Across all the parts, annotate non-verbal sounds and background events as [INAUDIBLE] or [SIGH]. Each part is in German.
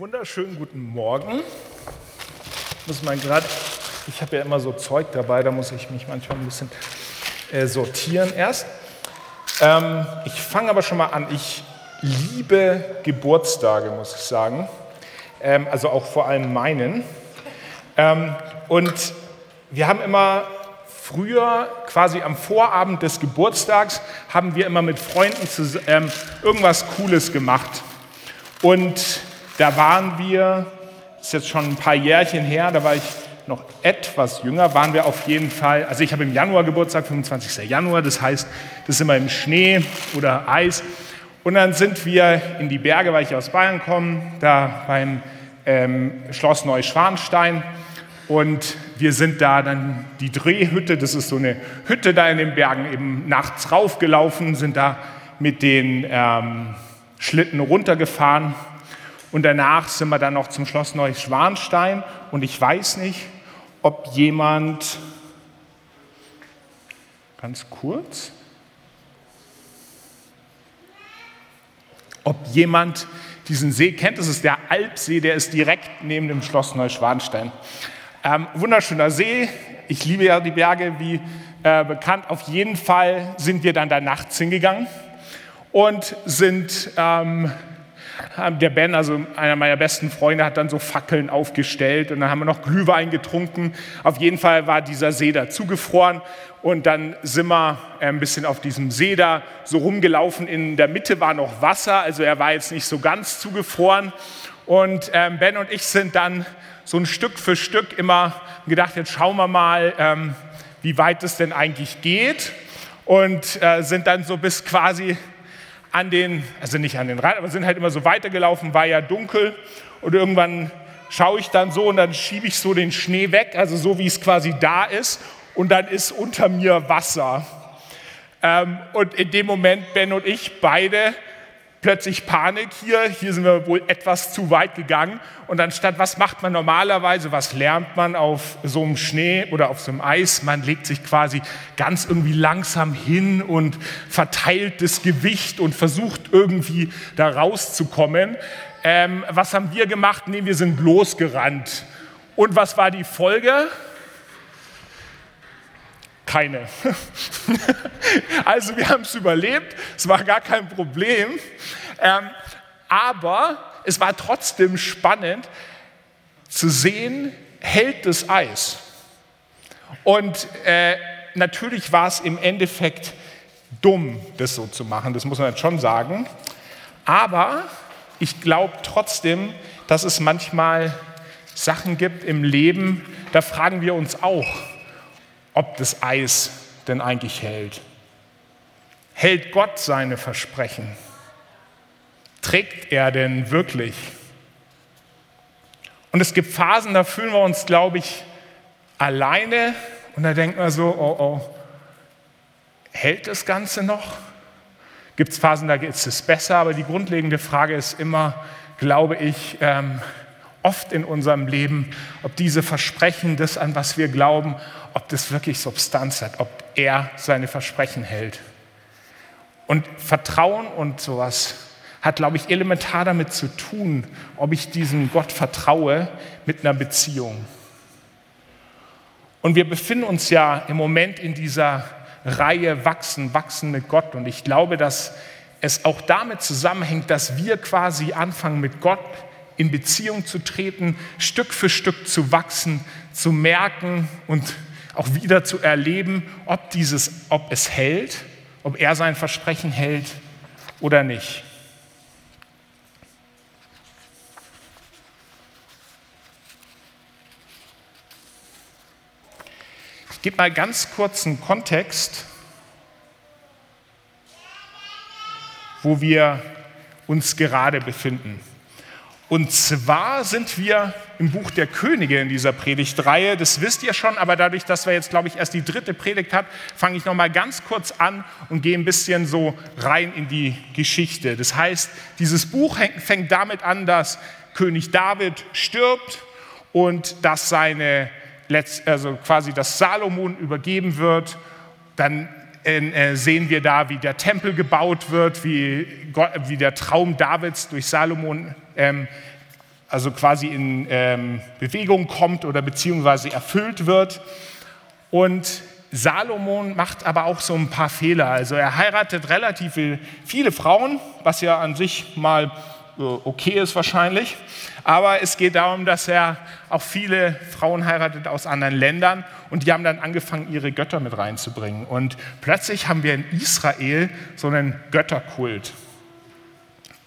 wunderschönen guten Morgen. Muss man gerade, ich habe ja immer so Zeug dabei, da muss ich mich manchmal ein bisschen äh, sortieren erst. Ähm, ich fange aber schon mal an. Ich liebe Geburtstage, muss ich sagen. Ähm, also auch vor allem meinen. Ähm, und wir haben immer früher, quasi am Vorabend des Geburtstags, haben wir immer mit Freunden zusammen, ähm, irgendwas Cooles gemacht. Und da waren wir, das ist jetzt schon ein paar Jährchen her, da war ich noch etwas jünger, waren wir auf jeden Fall, also ich habe im Januar Geburtstag, 25. Januar, das heißt, das ist immer im Schnee oder Eis. Und dann sind wir in die Berge, weil ich aus Bayern komme, da beim ähm, Schloss Neuschwanstein. Und wir sind da dann die Drehhütte, das ist so eine Hütte da in den Bergen, eben nachts raufgelaufen, sind da mit den ähm, Schlitten runtergefahren und danach sind wir dann noch zum Schloss Neuschwanstein. Und ich weiß nicht, ob jemand, ganz kurz, ob jemand diesen See kennt. Das ist der Alpsee, der ist direkt neben dem Schloss Neuschwanstein. Ähm, wunderschöner See. Ich liebe ja die Berge, wie äh, bekannt. Auf jeden Fall sind wir dann da nachts hingegangen und sind ähm, der Ben, also einer meiner besten Freunde, hat dann so Fackeln aufgestellt und dann haben wir noch Glühwein getrunken. Auf jeden Fall war dieser See da zugefroren und dann sind wir äh, ein bisschen auf diesem See da so rumgelaufen. In der Mitte war noch Wasser, also er war jetzt nicht so ganz zugefroren. Und ähm, Ben und ich sind dann so ein Stück für Stück immer gedacht, jetzt schauen wir mal, ähm, wie weit es denn eigentlich geht. Und äh, sind dann so bis quasi an den, also nicht an den Rand, aber sind halt immer so weitergelaufen, war ja dunkel und irgendwann schaue ich dann so und dann schiebe ich so den Schnee weg, also so wie es quasi da ist und dann ist unter mir Wasser. Ähm, und in dem Moment Ben und ich beide plötzlich Panik hier, hier sind wir wohl etwas zu weit gegangen. Und anstatt, was macht man normalerweise, was lernt man auf so einem Schnee oder auf so einem Eis? Man legt sich quasi ganz irgendwie langsam hin und verteilt das Gewicht und versucht irgendwie da rauszukommen. Ähm, was haben wir gemacht? Nee, wir sind losgerannt. Und was war die Folge? Keine. [LAUGHS] also wir haben es überlebt, es war gar kein Problem. Ähm, aber es war trotzdem spannend zu sehen, hält das Eis. Und äh, natürlich war es im Endeffekt dumm, das so zu machen, das muss man jetzt schon sagen. Aber ich glaube trotzdem, dass es manchmal Sachen gibt im Leben, da fragen wir uns auch, ob das Eis denn eigentlich hält. Hält Gott seine Versprechen? Trägt er denn wirklich? Und es gibt Phasen, da fühlen wir uns, glaube ich, alleine und da denken wir so, oh oh, hält das Ganze noch? Gibt es Phasen, da ist es besser, aber die grundlegende Frage ist immer, glaube ich, ähm, oft in unserem Leben, ob diese Versprechen, das an was wir glauben, ob das wirklich Substanz hat, ob er seine Versprechen hält. Und Vertrauen und sowas hat, glaube ich, elementar damit zu tun, ob ich diesem Gott vertraue mit einer Beziehung. Und wir befinden uns ja im Moment in dieser Reihe Wachsen, Wachsen mit Gott. Und ich glaube, dass es auch damit zusammenhängt, dass wir quasi anfangen, mit Gott in Beziehung zu treten, Stück für Stück zu wachsen, zu merken und auch wieder zu erleben, ob, dieses, ob es hält, ob er sein Versprechen hält oder nicht. Ich gebe mal ganz kurz einen Kontext, wo wir uns gerade befinden. Und zwar sind wir im Buch der Könige in dieser Predigtreihe. Das wisst ihr schon, aber dadurch, dass wir jetzt, glaube ich, erst die dritte Predigt hat, fange ich noch mal ganz kurz an und gehe ein bisschen so rein in die Geschichte. Das heißt, dieses Buch fängt damit an, dass König David stirbt und dass seine, also quasi das Salomon übergeben wird. Dann sehen wir da, wie der Tempel gebaut wird, wie, Gott, wie der Traum Davids durch Salomon ähm, also quasi in ähm, Bewegung kommt oder beziehungsweise erfüllt wird. Und Salomon macht aber auch so ein paar Fehler. Also er heiratet relativ viele Frauen, was ja an sich mal äh, okay ist wahrscheinlich. Aber es geht darum, dass er auch viele Frauen heiratet aus anderen Ländern und die haben dann angefangen, ihre Götter mit reinzubringen. Und plötzlich haben wir in Israel so einen Götterkult.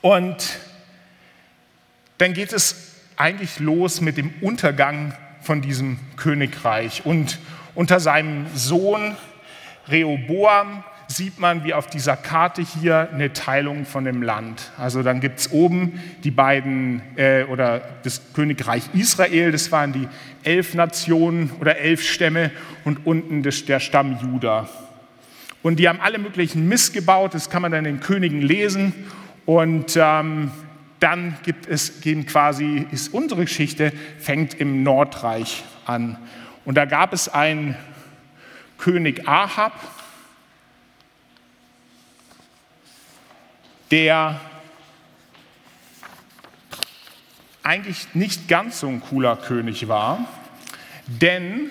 Und dann geht es eigentlich los mit dem Untergang von diesem Königreich. Und unter seinem Sohn Rehoboam sieht man, wie auf dieser Karte hier eine Teilung von dem Land. Also dann gibt es oben die beiden, äh, oder das Königreich Israel, das waren die elf Nationen oder elf Stämme und unten das, der Stamm Juda. Und die haben alle möglichen Mist gebaut, das kann man dann in den Königen lesen. Und ähm, dann gibt es gehen quasi, ist unsere Geschichte, fängt im Nordreich an. Und da gab es einen König Ahab, der eigentlich nicht ganz so ein cooler König war, denn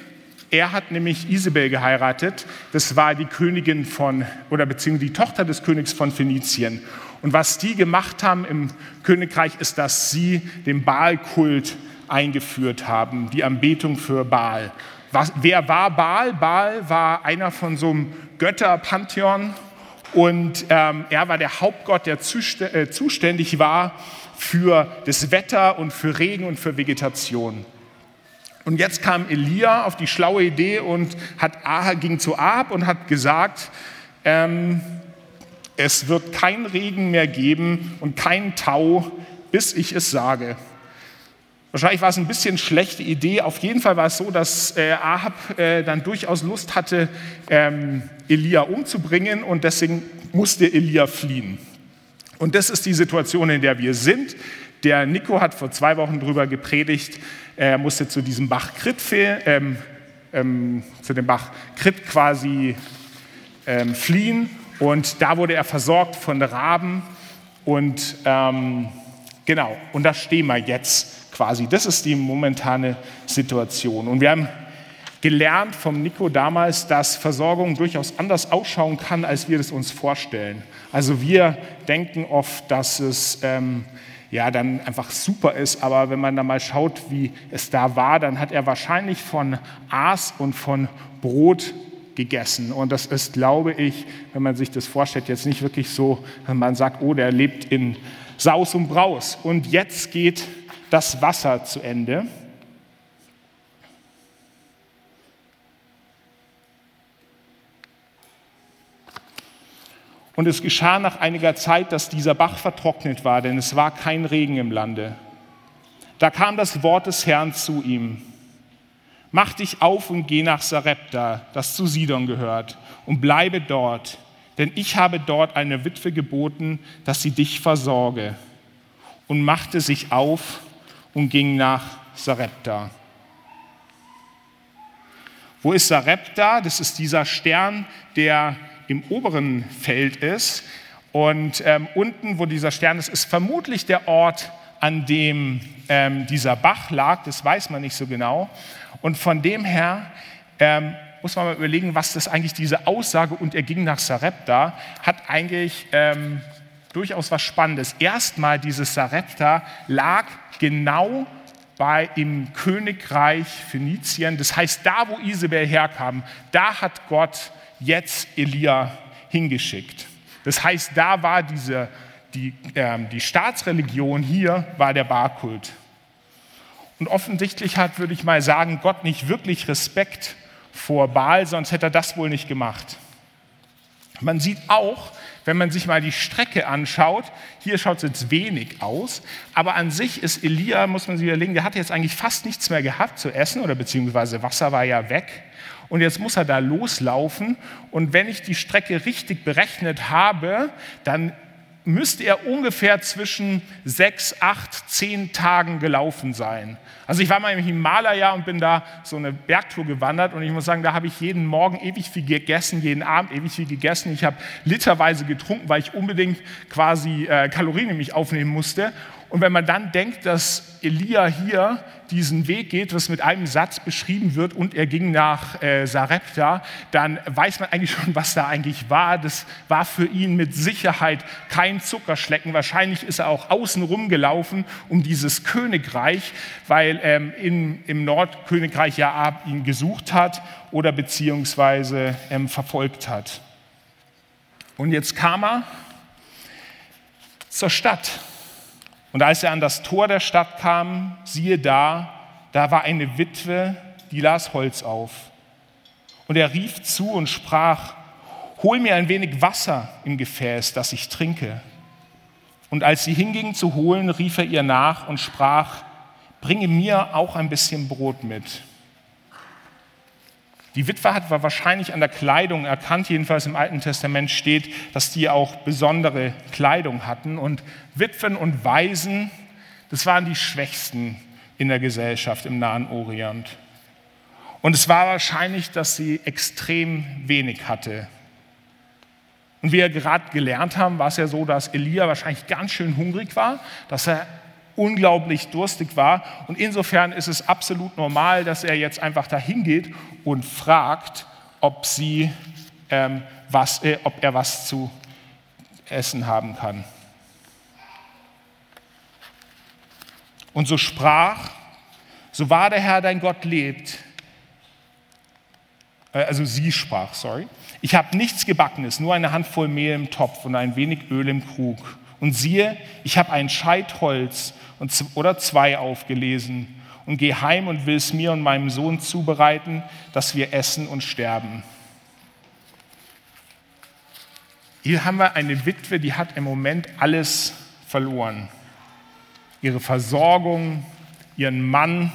er hat nämlich Isabel geheiratet. Das war die Königin von, oder beziehungsweise die Tochter des Königs von Phönizien. Und was die gemacht haben im Königreich, ist, dass sie den Baalkult eingeführt haben, die Anbetung für Baal. Was, wer war Baal? Baal war einer von so einem Götterpantheon und ähm, er war der Hauptgott, der äh, zuständig war für das Wetter und für Regen und für Vegetation. Und jetzt kam Elia auf die schlaue Idee und hat ging zu Ahab und hat gesagt, ähm, es wird kein Regen mehr geben und kein Tau, bis ich es sage. Wahrscheinlich war es ein bisschen schlechte Idee. Auf jeden Fall war es so, dass äh, Ahab äh, dann durchaus Lust hatte, ähm, Elia umzubringen und deswegen musste Elia fliehen. Und das ist die Situation, in der wir sind. Der Nico hat vor zwei Wochen darüber gepredigt, er musste zu diesem Bach Krit, ähm, ähm, zu dem Bach Krit quasi ähm, fliehen und da wurde er versorgt von Raben und ähm, genau, und da stehen wir jetzt quasi. Das ist die momentane Situation. Und wir haben gelernt vom Nico damals, dass Versorgung durchaus anders ausschauen kann, als wir das uns vorstellen. Also wir denken oft, dass es ähm, ja dann einfach super ist, aber wenn man da mal schaut, wie es da war, dann hat er wahrscheinlich von Aas und von Brot gegessen. Und das ist, glaube ich, wenn man sich das vorstellt, jetzt nicht wirklich so, wenn man sagt, oh, der lebt in Saus und Braus. Und jetzt geht das Wasser zu Ende. Und es geschah nach einiger Zeit, dass dieser Bach vertrocknet war, denn es war kein Regen im Lande. Da kam das Wort des Herrn zu ihm. Mach dich auf und geh nach Sarepta, das zu Sidon gehört, und bleibe dort, denn ich habe dort eine Witwe geboten, dass sie dich versorge. Und machte sich auf und ging nach Sarepta. Wo ist Sarepta? Das ist dieser Stern, der im oberen Feld ist. Und ähm, unten, wo dieser Stern ist, ist vermutlich der Ort, an dem ähm, dieser Bach lag. Das weiß man nicht so genau. Und von dem her ähm, muss man mal überlegen, was das eigentlich diese Aussage, und er ging nach Sarepta, hat eigentlich ähm, durchaus was Spannendes. Erstmal dieses Sarepta lag genau bei im Königreich Phönizien. Das heißt, da wo Isabel herkam, da hat Gott jetzt Elia hingeschickt. Das heißt, da war diese, die, äh, die Staatsreligion hier, war der Barkult. Und offensichtlich hat, würde ich mal sagen, Gott nicht wirklich Respekt vor Baal, sonst hätte er das wohl nicht gemacht. Man sieht auch, wenn man sich mal die Strecke anschaut, hier schaut es jetzt wenig aus, aber an sich ist Elia, muss man sich überlegen, der hatte jetzt eigentlich fast nichts mehr gehabt zu essen oder beziehungsweise Wasser war ja weg. Und jetzt muss er da loslaufen. Und wenn ich die Strecke richtig berechnet habe, dann müsste er ungefähr zwischen sechs, acht, zehn Tagen gelaufen sein. Also ich war mal im Himalaya und bin da so eine Bergtour gewandert und ich muss sagen, da habe ich jeden Morgen ewig viel gegessen, jeden Abend ewig viel gegessen. Ich habe literweise getrunken, weil ich unbedingt quasi äh, Kalorien in mich aufnehmen musste. Und wenn man dann denkt, dass Elia hier diesen Weg geht, was mit einem Satz beschrieben wird, und er ging nach äh, Sarepta, dann weiß man eigentlich schon, was da eigentlich war. Das war für ihn mit Sicherheit kein Zuckerschlecken. Wahrscheinlich ist er auch außen rumgelaufen um dieses Königreich, weil ähm, in, im Nordkönigreich Jaab ihn gesucht hat oder beziehungsweise ähm, verfolgt hat. Und jetzt kam er zur Stadt. Und als er an das Tor der Stadt kam, siehe da, da war eine Witwe, die las Holz auf. Und er rief zu und sprach, hol mir ein wenig Wasser im Gefäß, das ich trinke. Und als sie hinging zu holen, rief er ihr nach und sprach, bringe mir auch ein bisschen Brot mit. Die Witwe hat wahrscheinlich an der Kleidung erkannt, jedenfalls im Alten Testament steht, dass die auch besondere Kleidung hatten. Und Witwen und Waisen, das waren die Schwächsten in der Gesellschaft im Nahen Orient. Und es war wahrscheinlich, dass sie extrem wenig hatte. Und wie wir gerade gelernt haben, war es ja so, dass Elia wahrscheinlich ganz schön hungrig war, dass er unglaublich durstig war. Und insofern ist es absolut normal, dass er jetzt einfach dahin geht und fragt, ob, sie, ähm, was, äh, ob er was zu essen haben kann. Und so sprach, so wahr der Herr dein Gott lebt, äh, also sie sprach, sorry, ich habe nichts Gebackenes, nur eine Handvoll Mehl im Topf und ein wenig Öl im Krug. Und siehe, ich habe ein Scheit Holz oder zwei aufgelesen und gehe heim und will es mir und meinem Sohn zubereiten, dass wir essen und sterben. Hier haben wir eine Witwe, die hat im Moment alles verloren. Ihre Versorgung, ihren Mann.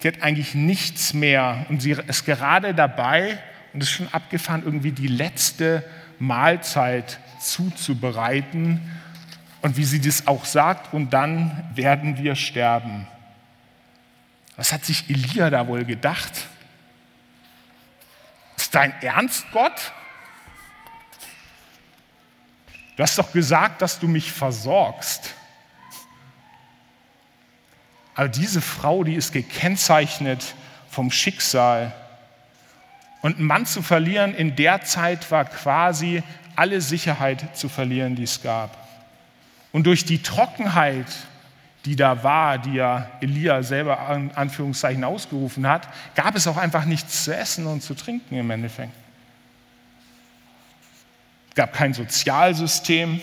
Sie hat eigentlich nichts mehr und sie ist gerade dabei und ist schon abgefahren, irgendwie die letzte Mahlzeit zuzubereiten und wie sie das auch sagt, und dann werden wir sterben. Was hat sich Elia da wohl gedacht? Ist dein Ernst, Gott? Du hast doch gesagt, dass du mich versorgst. Aber diese Frau, die ist gekennzeichnet vom Schicksal. Und einen Mann zu verlieren in der Zeit war quasi alle Sicherheit zu verlieren, die es gab. Und durch die Trockenheit, die da war, die ja Elia selber an Anführungszeichen ausgerufen hat, gab es auch einfach nichts zu essen und zu trinken im Endeffekt. Es gab kein Sozialsystem.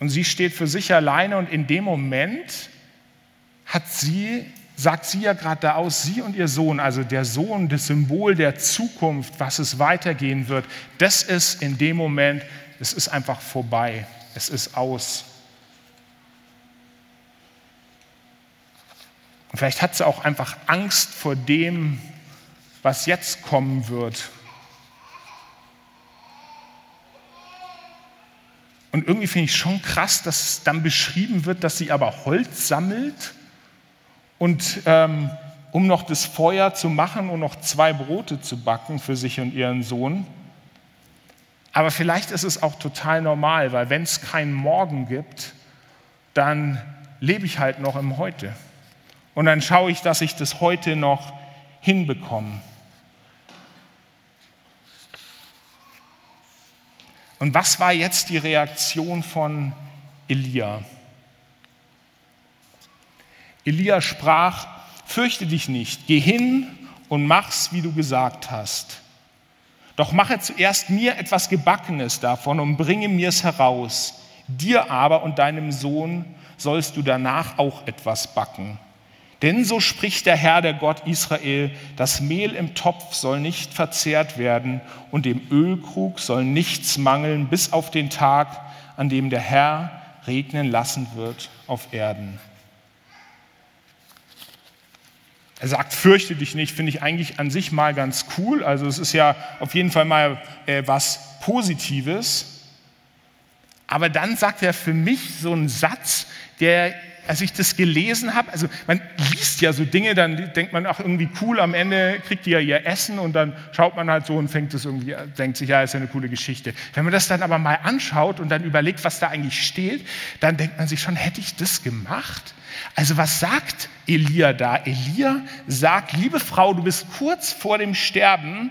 Und sie steht für sich alleine und in dem Moment hat sie, sagt sie ja gerade da aus, sie und ihr Sohn, also der Sohn, das Symbol der Zukunft, was es weitergehen wird, das ist in dem Moment es ist einfach vorbei, es ist aus. Und vielleicht hat sie auch einfach Angst vor dem, was jetzt kommen wird. Und irgendwie finde ich schon krass, dass dann beschrieben wird, dass sie aber Holz sammelt und ähm, um noch das Feuer zu machen und noch zwei Brote zu backen für sich und ihren Sohn. Aber vielleicht ist es auch total normal, weil wenn es keinen Morgen gibt, dann lebe ich halt noch im Heute. Und dann schaue ich, dass ich das heute noch hinbekomme. Und was war jetzt die Reaktion von Elia? Elia sprach, fürchte dich nicht, geh hin und mach's, wie du gesagt hast. Doch mache zuerst mir etwas Gebackenes davon und bringe mir es heraus. Dir aber und deinem Sohn sollst du danach auch etwas backen. Denn so spricht der Herr, der Gott Israel, das Mehl im Topf soll nicht verzehrt werden und dem Ölkrug soll nichts mangeln bis auf den Tag, an dem der Herr regnen lassen wird auf Erden. Er sagt, fürchte dich nicht, finde ich eigentlich an sich mal ganz cool. Also es ist ja auf jeden Fall mal äh, was Positives. Aber dann sagt er für mich so einen Satz, der als ich das gelesen habe, also man liest ja so Dinge, dann denkt man, ach irgendwie cool, am Ende kriegt die ja ihr Essen und dann schaut man halt so und fängt es irgendwie, denkt sich, ja, ist ja eine coole Geschichte. Wenn man das dann aber mal anschaut und dann überlegt, was da eigentlich steht, dann denkt man sich schon, hätte ich das gemacht? Also was sagt Elia da? Elia sagt, liebe Frau, du bist kurz vor dem Sterben,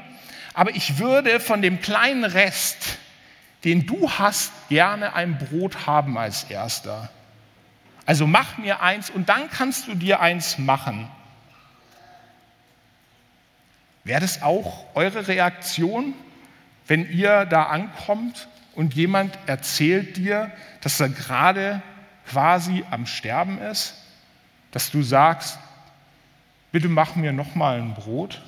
aber ich würde von dem kleinen Rest, den du hast, gerne ein Brot haben als erster. Also mach mir eins und dann kannst du dir eins machen. Wäre das auch eure Reaktion, wenn ihr da ankommt und jemand erzählt dir, dass er gerade quasi am Sterben ist, dass du sagst, bitte mach mir noch mal ein Brot?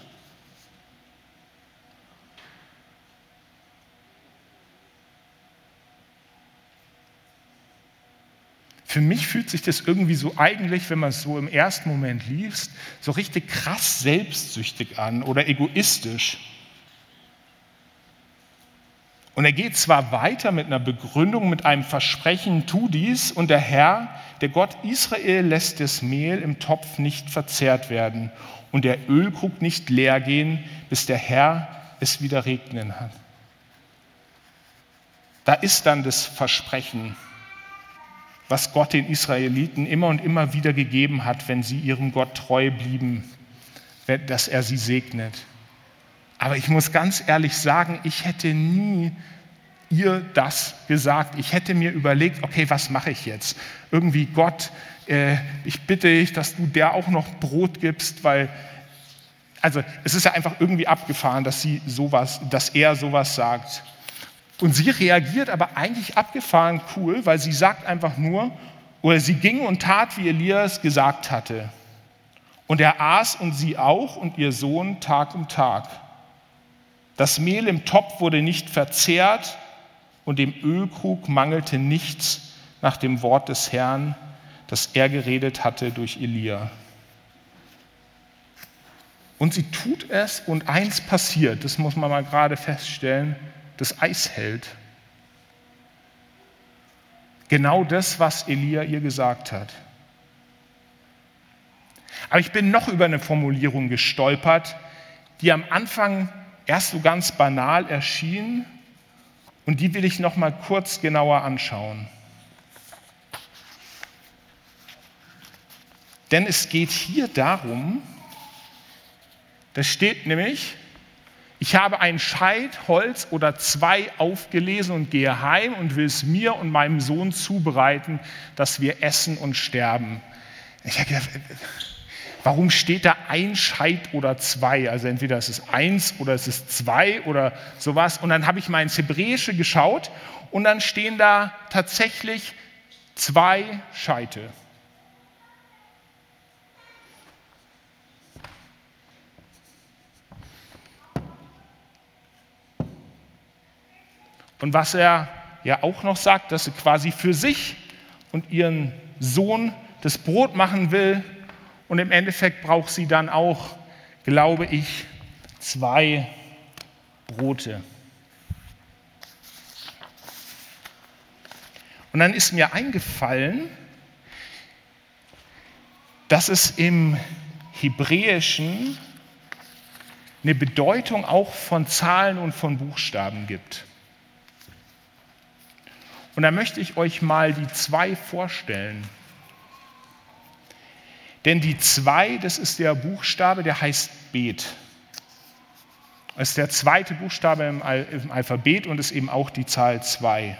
Für mich fühlt sich das irgendwie so eigentlich, wenn man es so im ersten Moment liest, so richtig krass selbstsüchtig an oder egoistisch. Und er geht zwar weiter mit einer Begründung, mit einem Versprechen, tu dies, und der Herr, der Gott Israel, lässt das Mehl im Topf nicht verzehrt werden und der Ölkrug nicht leer gehen, bis der Herr es wieder regnen hat. Da ist dann das Versprechen was Gott den Israeliten immer und immer wieder gegeben hat, wenn sie ihrem Gott treu blieben, dass er sie segnet. Aber ich muss ganz ehrlich sagen, ich hätte nie ihr das gesagt. Ich hätte mir überlegt, okay, was mache ich jetzt? Irgendwie Gott, äh, ich bitte dich, dass du der auch noch Brot gibst, weil also es ist ja einfach irgendwie abgefahren, dass sie sowas, dass er sowas sagt. Und sie reagiert aber eigentlich abgefahren cool, weil sie sagt einfach nur, oder sie ging und tat, wie Elias gesagt hatte. Und er aß und sie auch und ihr Sohn Tag um Tag. Das Mehl im Topf wurde nicht verzehrt und dem Ölkrug mangelte nichts nach dem Wort des Herrn, das er geredet hatte durch Elia. Und sie tut es und eins passiert, das muss man mal gerade feststellen, das Eis hält. Genau das, was Elia ihr gesagt hat. Aber ich bin noch über eine Formulierung gestolpert, die am Anfang erst so ganz banal erschien und die will ich noch mal kurz genauer anschauen. Denn es geht hier darum, das steht nämlich, ich habe ein Scheit, Holz oder zwei aufgelesen und gehe heim und will es mir und meinem Sohn zubereiten, dass wir essen und sterben. Ich habe gedacht, warum steht da ein Scheit oder zwei? Also entweder es ist eins oder es ist zwei oder sowas. Und dann habe ich mal ins Hebräische geschaut und dann stehen da tatsächlich zwei Scheite. Und was er ja auch noch sagt, dass er quasi für sich und ihren Sohn das Brot machen will. Und im Endeffekt braucht sie dann auch, glaube ich, zwei Brote. Und dann ist mir eingefallen, dass es im Hebräischen eine Bedeutung auch von Zahlen und von Buchstaben gibt. Und da möchte ich euch mal die zwei vorstellen. Denn die zwei, das ist der Buchstabe, der heißt Bet. Das ist der zweite Buchstabe im, Alphabet und ist eben auch die Zahl zwei.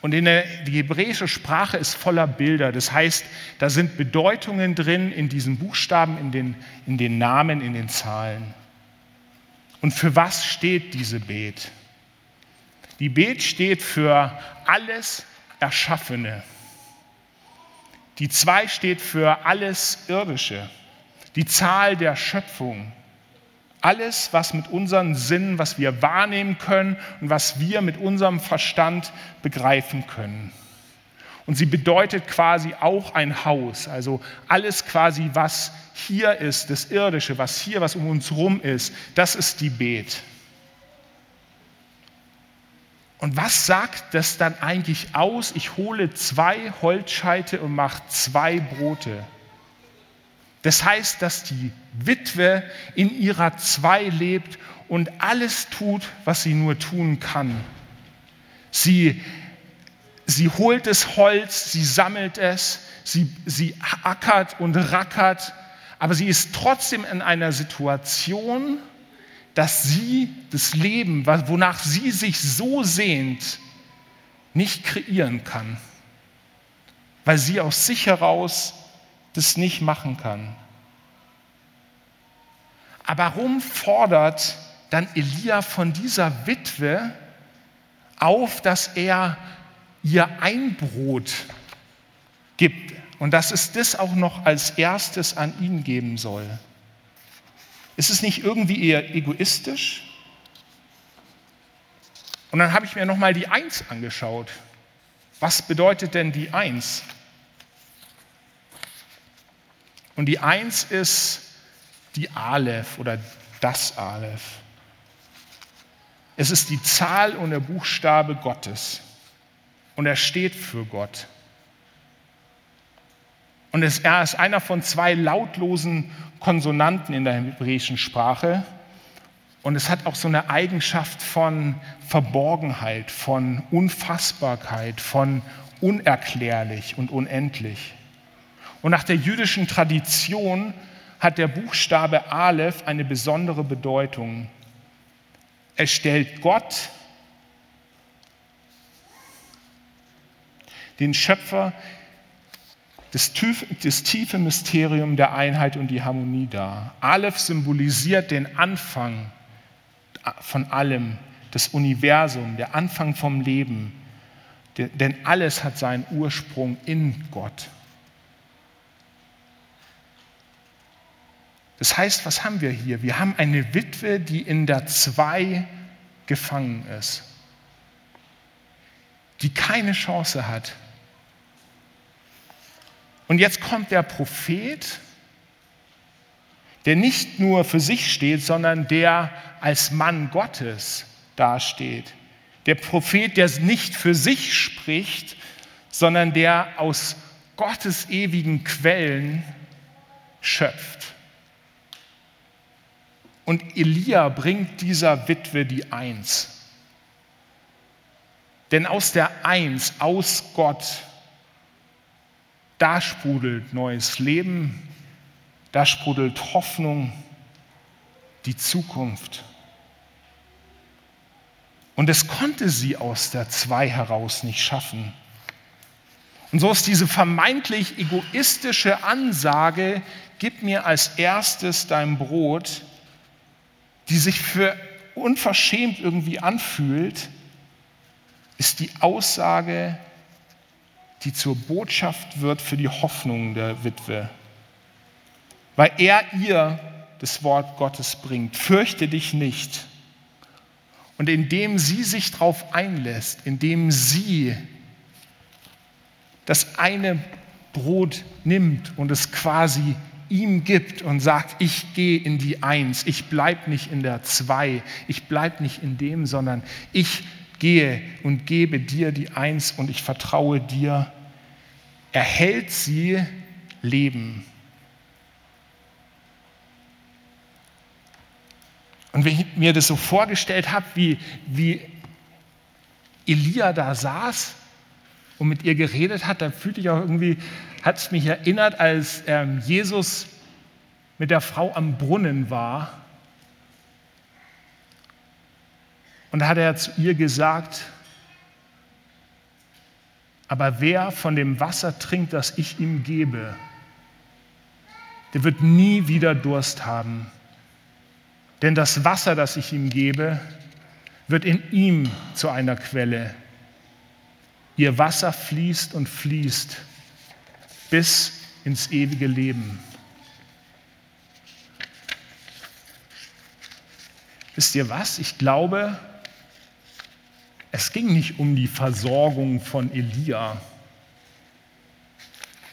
Und in der, die hebräische Sprache ist voller Bilder. Das heißt, da sind Bedeutungen drin in diesen Buchstaben, in den, in den Namen, in den Zahlen. Und für was steht diese Bet? Die Bet steht für alles Erschaffene. Die zwei steht für alles Irdische, die Zahl der Schöpfung. Alles, was mit unseren Sinnen, was wir wahrnehmen können und was wir mit unserem Verstand begreifen können. Und sie bedeutet quasi auch ein Haus, also alles quasi, was hier ist, das Irdische, was hier, was um uns rum ist, das ist die Bet. Und was sagt das dann eigentlich aus? Ich hole zwei Holzscheite und mache zwei Brote. Das heißt, dass die Witwe in ihrer Zwei lebt und alles tut, was sie nur tun kann. Sie, sie holt das Holz, sie sammelt es, sie, sie ackert und rackert, aber sie ist trotzdem in einer Situation, dass sie das Leben, wonach sie sich so sehnt, nicht kreieren kann, weil sie aus sich heraus das nicht machen kann. Aber warum fordert dann Elia von dieser Witwe auf, dass er ihr ein Brot gibt und dass es das auch noch als erstes an ihn geben soll? Ist es nicht irgendwie eher egoistisch? Und dann habe ich mir nochmal die Eins angeschaut. Was bedeutet denn die Eins? Und die Eins ist die Aleph oder das Aleph. Es ist die Zahl und der Buchstabe Gottes. Und er steht für Gott. Und er ist einer von zwei lautlosen Konsonanten in der hebräischen Sprache. Und es hat auch so eine Eigenschaft von Verborgenheit, von Unfassbarkeit, von unerklärlich und unendlich. Und nach der jüdischen Tradition hat der Buchstabe Aleph eine besondere Bedeutung. Er stellt Gott, den Schöpfer das, das tiefe Mysterium der Einheit und die Harmonie dar. Aleph symbolisiert den Anfang von allem, das Universum, der Anfang vom Leben. Denn alles hat seinen Ursprung in Gott. Das heißt, was haben wir hier? Wir haben eine Witwe, die in der Zwei gefangen ist, die keine Chance hat, und jetzt kommt der Prophet, der nicht nur für sich steht, sondern der als Mann Gottes dasteht. Der Prophet, der nicht für sich spricht, sondern der aus Gottes ewigen Quellen schöpft. Und Elia bringt dieser Witwe die Eins. Denn aus der Eins, aus Gott, da sprudelt neues Leben, da sprudelt Hoffnung, die Zukunft. Und es konnte sie aus der Zwei heraus nicht schaffen. Und so ist diese vermeintlich egoistische Ansage, gib mir als erstes dein Brot, die sich für unverschämt irgendwie anfühlt, ist die Aussage, die zur Botschaft wird für die Hoffnung der Witwe. Weil er ihr das Wort Gottes bringt. Fürchte dich nicht. Und indem sie sich darauf einlässt, indem sie das eine Brot nimmt und es quasi ihm gibt und sagt, ich gehe in die Eins, ich bleibe nicht in der Zwei, ich bleibe nicht in dem, sondern ich gehe und gebe dir die Eins und ich vertraue dir, erhält sie Leben. Und wenn ich mir das so vorgestellt habe, wie, wie Elia da saß und mit ihr geredet hat, dann fühlte ich auch irgendwie, hat es mich erinnert, als ähm, Jesus mit der Frau am Brunnen war Und da hat er zu ihr gesagt, aber wer von dem Wasser trinkt, das ich ihm gebe, der wird nie wieder Durst haben. Denn das Wasser, das ich ihm gebe, wird in ihm zu einer Quelle. Ihr Wasser fließt und fließt bis ins ewige Leben. Wisst ihr was? Ich glaube, es ging nicht um die Versorgung von Elia.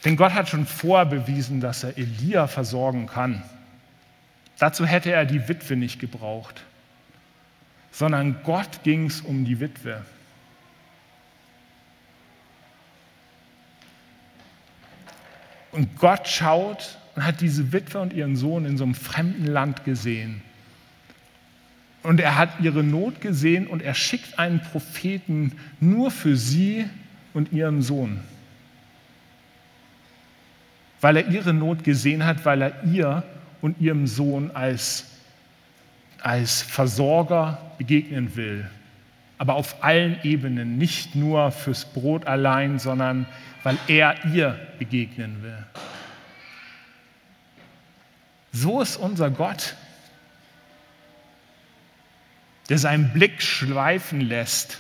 Denn Gott hat schon vorbewiesen, dass er Elia versorgen kann. Dazu hätte er die Witwe nicht gebraucht, sondern Gott ging es um die Witwe. Und Gott schaut und hat diese Witwe und ihren Sohn in so einem fremden Land gesehen und er hat ihre Not gesehen und er schickt einen Propheten nur für sie und ihren Sohn. Weil er ihre Not gesehen hat, weil er ihr und ihrem Sohn als, als Versorger begegnen will. Aber auf allen Ebenen, nicht nur fürs Brot allein, sondern weil er ihr begegnen will. So ist unser Gott, der seinen Blick schweifen lässt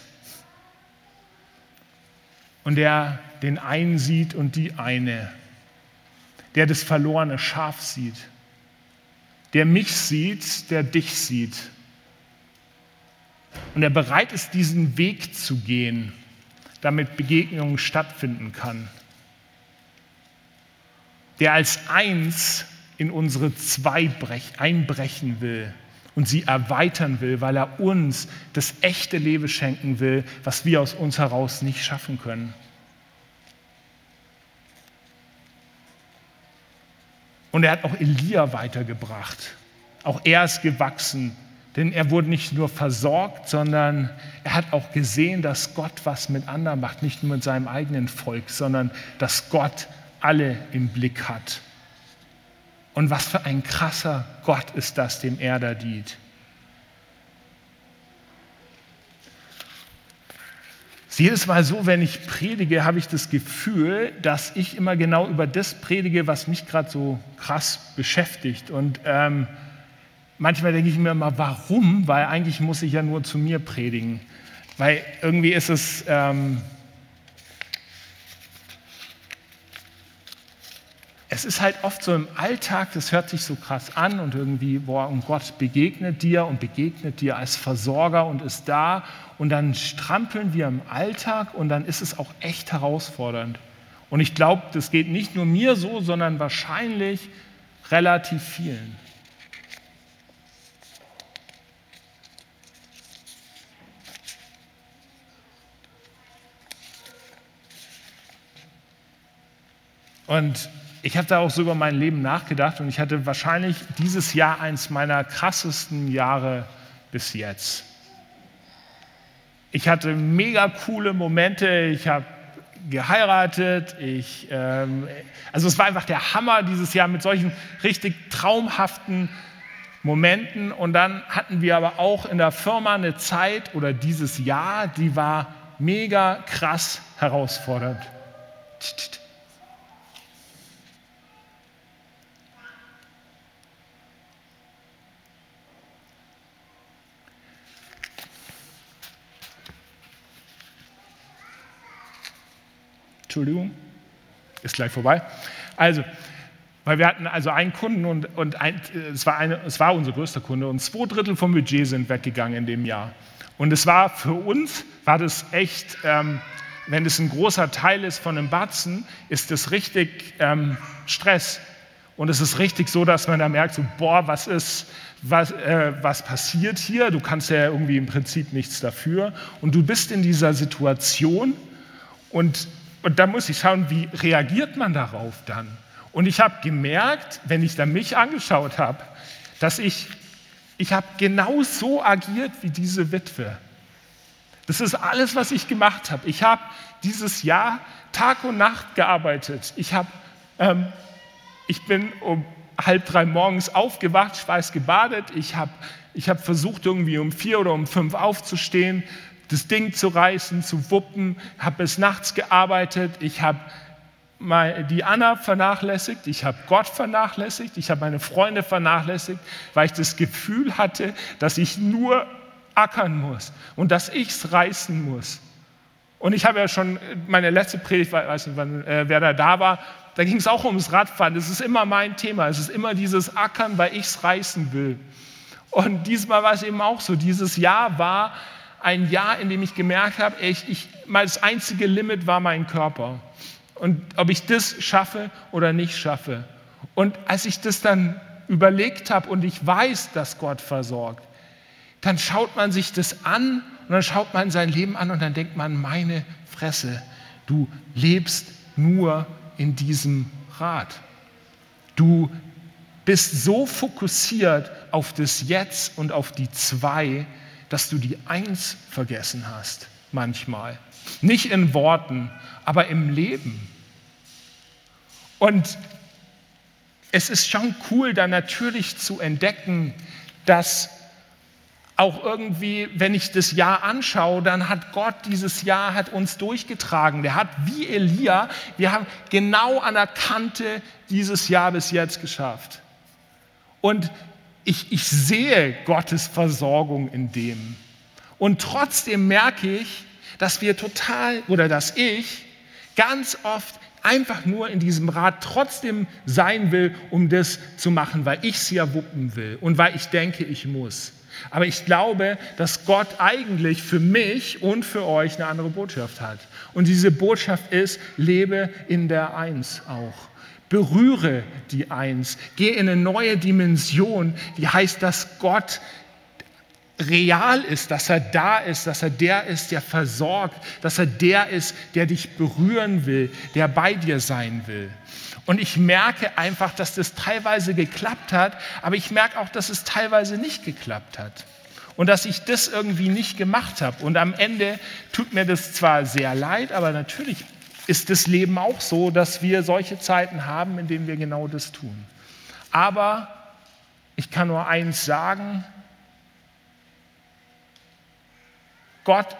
und der den einen sieht und die eine, der das verlorene Schaf sieht, der mich sieht, der dich sieht. Und der bereit ist, diesen Weg zu gehen, damit Begegnungen stattfinden kann, der als eins in unsere zwei einbrechen will und sie erweitern will, weil er uns das echte Leben schenken will, was wir aus uns heraus nicht schaffen können. Und er hat auch Elia weitergebracht. Auch er ist gewachsen, denn er wurde nicht nur versorgt, sondern er hat auch gesehen, dass Gott was mit anderen macht, nicht nur mit seinem eigenen Volk, sondern dass Gott alle im Blick hat. Und was für ein krasser Gott ist das, dem er da dient. Jedes Mal so, wenn ich predige, habe ich das Gefühl, dass ich immer genau über das predige, was mich gerade so krass beschäftigt. Und ähm, manchmal denke ich mir immer, warum? Weil eigentlich muss ich ja nur zu mir predigen. Weil irgendwie ist es, ähm, es ist halt oft so im Alltag, das hört sich so krass an und irgendwie, boah, und Gott begegnet dir und begegnet dir als Versorger und ist da und dann strampeln wir im Alltag und dann ist es auch echt herausfordernd. Und ich glaube, das geht nicht nur mir so, sondern wahrscheinlich relativ vielen. Und ich habe da auch so über mein Leben nachgedacht und ich hatte wahrscheinlich dieses Jahr eins meiner krassesten Jahre bis jetzt. Ich hatte mega coole Momente, ich habe geheiratet, ich, ähm, also es war einfach der Hammer dieses Jahr mit solchen richtig traumhaften Momenten und dann hatten wir aber auch in der Firma eine Zeit oder dieses Jahr, die war mega krass herausfordernd. Entschuldigung, ist gleich vorbei. Also, weil wir hatten also einen Kunden und, und ein, es, war eine, es war unser größter Kunde und zwei Drittel vom Budget sind weggegangen in dem Jahr. Und es war für uns, war das echt, ähm, wenn es ein großer Teil ist von einem Batzen, ist das richtig ähm, Stress. Und es ist richtig so, dass man da merkt, so, boah, was ist, was, äh, was passiert hier? Du kannst ja irgendwie im Prinzip nichts dafür. Und du bist in dieser Situation und und da muss ich schauen, wie reagiert man darauf dann? Und ich habe gemerkt, wenn ich dann mich angeschaut habe, dass ich, ich habe genau so agiert wie diese Witwe. Das ist alles, was ich gemacht habe. Ich habe dieses Jahr Tag und Nacht gearbeitet. Ich, hab, ähm, ich bin um halb drei morgens aufgewacht, schweißgebadet. Ich habe ich hab versucht, irgendwie um vier oder um fünf aufzustehen das Ding zu reißen, zu wuppen, habe bis nachts gearbeitet, ich habe die Anna vernachlässigt, ich habe Gott vernachlässigt, ich habe meine Freunde vernachlässigt, weil ich das Gefühl hatte, dass ich nur ackern muss und dass ich es reißen muss. Und ich habe ja schon meine letzte Predigt, weiß nicht, wann, äh, wer da da war, da ging es auch ums Radfahren. Das ist immer mein Thema. Es ist immer dieses Ackern, weil ich es reißen will. Und diesmal war es eben auch so. Dieses Jahr war ein Jahr, in dem ich gemerkt habe, ich, ich, das einzige Limit war mein Körper. Und ob ich das schaffe oder nicht schaffe. Und als ich das dann überlegt habe und ich weiß, dass Gott versorgt, dann schaut man sich das an und dann schaut man sein Leben an und dann denkt man, meine Fresse, du lebst nur in diesem Rat. Du bist so fokussiert auf das Jetzt und auf die Zwei, dass du die Eins vergessen hast, manchmal. Nicht in Worten, aber im Leben. Und es ist schon cool, da natürlich zu entdecken, dass auch irgendwie, wenn ich das Jahr anschaue, dann hat Gott dieses Jahr hat uns durchgetragen. Der hat wie Elia, wir haben genau an der Kante dieses Jahr bis jetzt geschafft. Und ich, ich sehe Gottes Versorgung in dem. Und trotzdem merke ich, dass wir total, oder dass ich ganz oft einfach nur in diesem Rat trotzdem sein will, um das zu machen, weil ich es ja wuppen will und weil ich denke, ich muss. Aber ich glaube, dass Gott eigentlich für mich und für euch eine andere Botschaft hat. Und diese Botschaft ist, lebe in der Eins auch. Berühre die Eins. Geh in eine neue Dimension, die heißt, dass Gott real ist, dass er da ist, dass er der ist, der versorgt, dass er der ist, der dich berühren will, der bei dir sein will. Und ich merke einfach, dass das teilweise geklappt hat, aber ich merke auch, dass es teilweise nicht geklappt hat. Und dass ich das irgendwie nicht gemacht habe. Und am Ende tut mir das zwar sehr leid, aber natürlich ist das Leben auch so, dass wir solche Zeiten haben, in denen wir genau das tun. Aber ich kann nur eins sagen, Gott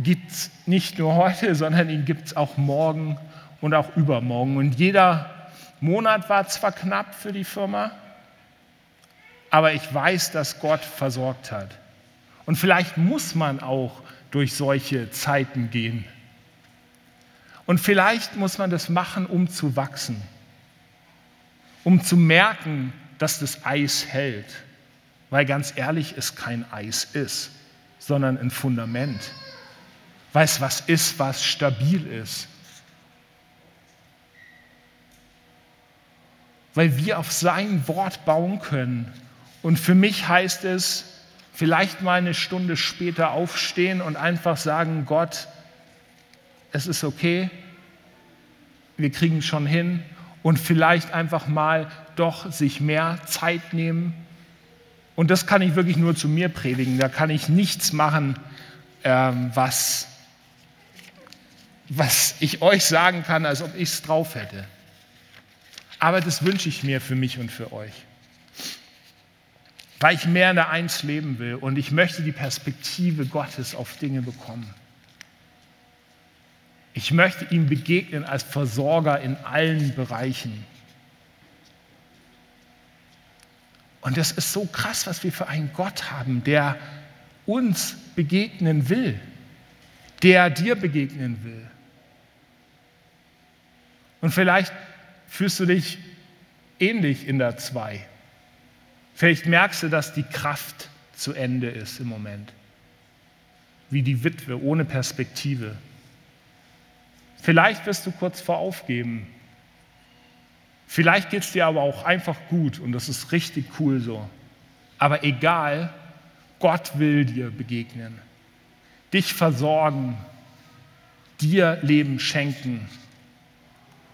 gibt es nicht nur heute, [LAUGHS] sondern ihn gibt es auch morgen und auch übermorgen. Und jeder Monat war zwar knapp für die Firma, aber ich weiß, dass Gott versorgt hat. Und vielleicht muss man auch durch solche Zeiten gehen. Und vielleicht muss man das machen, um zu wachsen, um zu merken, dass das Eis hält. Weil ganz ehrlich, es kein Eis ist, sondern ein Fundament. Weil es was ist, was stabil ist. weil wir auf sein Wort bauen können. Und für mich heißt es, vielleicht mal eine Stunde später aufstehen und einfach sagen, Gott, es ist okay, wir kriegen schon hin und vielleicht einfach mal doch sich mehr Zeit nehmen. Und das kann ich wirklich nur zu mir predigen. Da kann ich nichts machen, ähm, was, was ich euch sagen kann, als ob ich es drauf hätte. Aber das wünsche ich mir für mich und für euch. Weil ich mehr in der Eins leben will und ich möchte die Perspektive Gottes auf Dinge bekommen. Ich möchte ihm begegnen als Versorger in allen Bereichen. Und das ist so krass, was wir für einen Gott haben, der uns begegnen will, der dir begegnen will. Und vielleicht fühlst du dich ähnlich in der Zwei. Vielleicht merkst du, dass die Kraft zu Ende ist im Moment. Wie die Witwe ohne Perspektive. Vielleicht wirst du kurz vor Aufgeben. Vielleicht geht es dir aber auch einfach gut und das ist richtig cool so. Aber egal, Gott will dir begegnen, dich versorgen, dir Leben schenken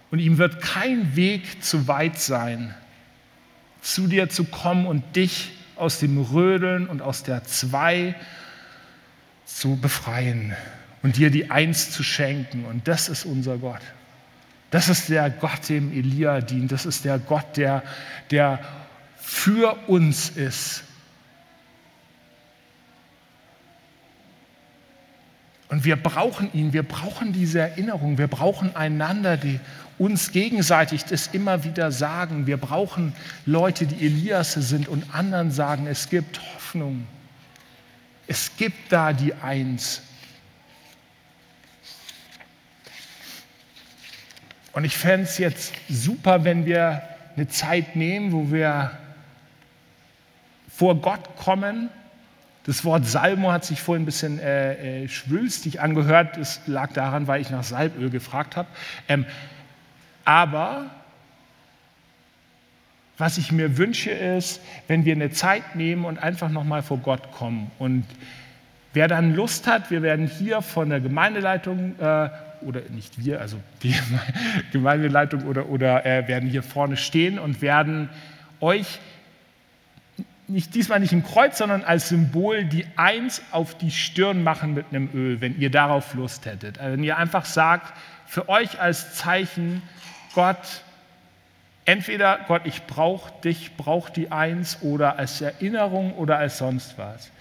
und ihm wird kein Weg zu weit sein, zu dir zu kommen und dich aus dem Rödeln und aus der Zwei zu befreien und dir die Eins zu schenken. Und das ist unser Gott. Das ist der Gott, dem Elia dient. Das ist der Gott, der, der für uns ist. Und wir brauchen ihn, wir brauchen diese Erinnerung, wir brauchen einander, die uns gegenseitig das immer wieder sagen. Wir brauchen Leute, die Elias sind und anderen sagen, es gibt Hoffnung. Es gibt da die Eins. Und ich fände es jetzt super, wenn wir eine Zeit nehmen, wo wir vor Gott kommen das Wort Salmo hat sich vorhin ein bisschen äh, äh, schwülstig angehört. Das lag daran, weil ich nach Salböl gefragt habe. Ähm, aber was ich mir wünsche, ist, wenn wir eine Zeit nehmen und einfach nochmal vor Gott kommen. Und wer dann Lust hat, wir werden hier von der Gemeindeleitung äh, oder nicht wir, also die [LAUGHS] Gemeindeleitung oder, oder äh, werden hier vorne stehen und werden euch nicht, diesmal nicht im Kreuz, sondern als Symbol die Eins auf die Stirn machen mit einem Öl, wenn ihr darauf Lust hättet. Also wenn ihr einfach sagt, für euch als Zeichen, Gott, entweder Gott, ich brauche dich, brauche die Eins oder als Erinnerung oder als sonst was.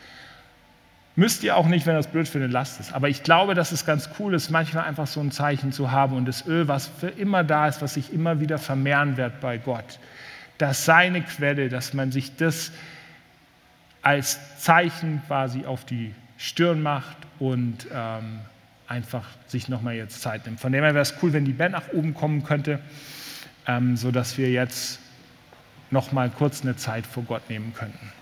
Müsst ihr auch nicht, wenn das blöd für eine Last ist. Aber ich glaube, dass es ganz cool ist, manchmal einfach so ein Zeichen zu haben und das Öl, was für immer da ist, was sich immer wieder vermehren wird bei Gott. Dass seine Quelle, dass man sich das als Zeichen quasi auf die Stirn macht und ähm, einfach sich nochmal jetzt Zeit nimmt. Von dem her wäre es cool, wenn die Band nach oben kommen könnte, ähm, sodass wir jetzt nochmal kurz eine Zeit vor Gott nehmen könnten.